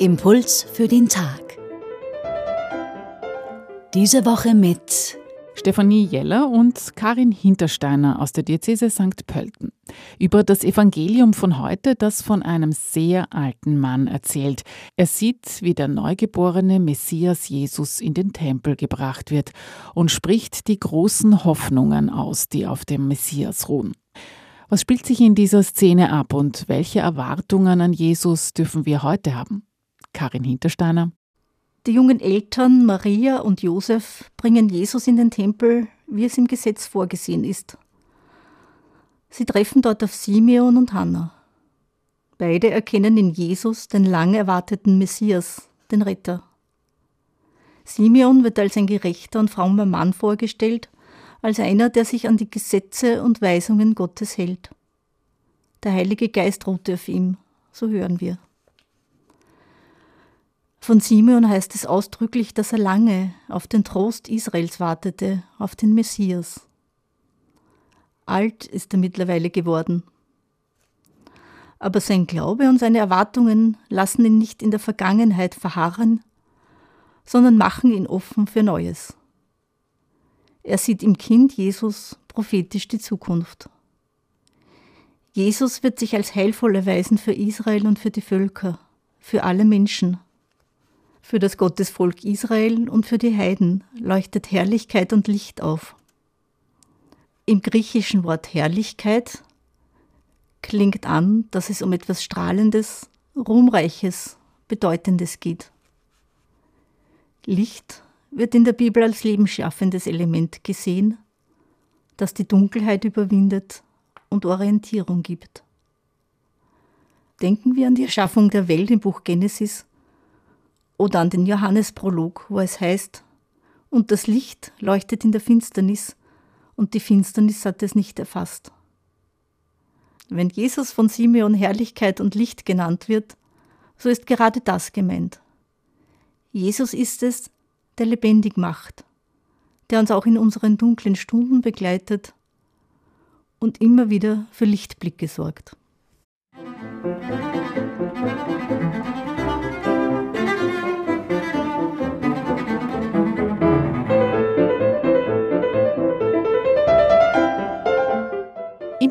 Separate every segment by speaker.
Speaker 1: Impuls für den Tag. Diese Woche mit
Speaker 2: Stefanie Jeller und Karin Hintersteiner aus der Diözese St. Pölten über das Evangelium von heute, das von einem sehr alten Mann erzählt. Er sieht, wie der neugeborene Messias Jesus in den Tempel gebracht wird und spricht die großen Hoffnungen aus, die auf dem Messias ruhen. Was spielt sich in dieser Szene ab und welche Erwartungen an Jesus dürfen wir heute haben? Karin Hintersteiner.
Speaker 3: Die jungen Eltern Maria und Josef bringen Jesus in den Tempel, wie es im Gesetz vorgesehen ist. Sie treffen dort auf Simeon und Hannah. Beide erkennen in Jesus den lang erwarteten Messias, den Retter. Simeon wird als ein gerechter und frommer Mann vorgestellt, als einer, der sich an die Gesetze und Weisungen Gottes hält. Der Heilige Geist ruhte auf ihm, so hören wir. Von Simeon heißt es ausdrücklich, dass er lange auf den Trost Israels wartete, auf den Messias. Alt ist er mittlerweile geworden. Aber sein Glaube und seine Erwartungen lassen ihn nicht in der Vergangenheit verharren, sondern machen ihn offen für Neues. Er sieht im Kind Jesus prophetisch die Zukunft. Jesus wird sich als heilvoll erweisen für Israel und für die Völker, für alle Menschen. Für das Gottesvolk Israel und für die Heiden leuchtet Herrlichkeit und Licht auf. Im griechischen Wort Herrlichkeit klingt an, dass es um etwas Strahlendes, Ruhmreiches, Bedeutendes geht. Licht wird in der Bibel als lebensschaffendes Element gesehen, das die Dunkelheit überwindet und Orientierung gibt. Denken wir an die Erschaffung der Welt im Buch Genesis oder an den Johannesprolog, wo es heißt, und das Licht leuchtet in der Finsternis, und die Finsternis hat es nicht erfasst. Wenn Jesus von Simeon Herrlichkeit und Licht genannt wird, so ist gerade das gemeint. Jesus ist es, der lebendig macht, der uns auch in unseren dunklen Stunden begleitet und immer wieder für Lichtblicke sorgt.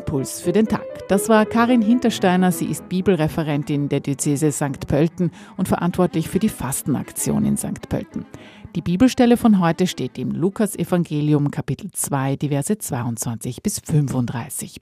Speaker 2: Impuls für den Tag. Das war Karin Hintersteiner. Sie ist Bibelreferentin der Diözese St. Pölten und verantwortlich für die Fastenaktion in St. Pölten. Die Bibelstelle von heute steht im Lukas-Evangelium, Kapitel 2, die Verse 22 bis 35.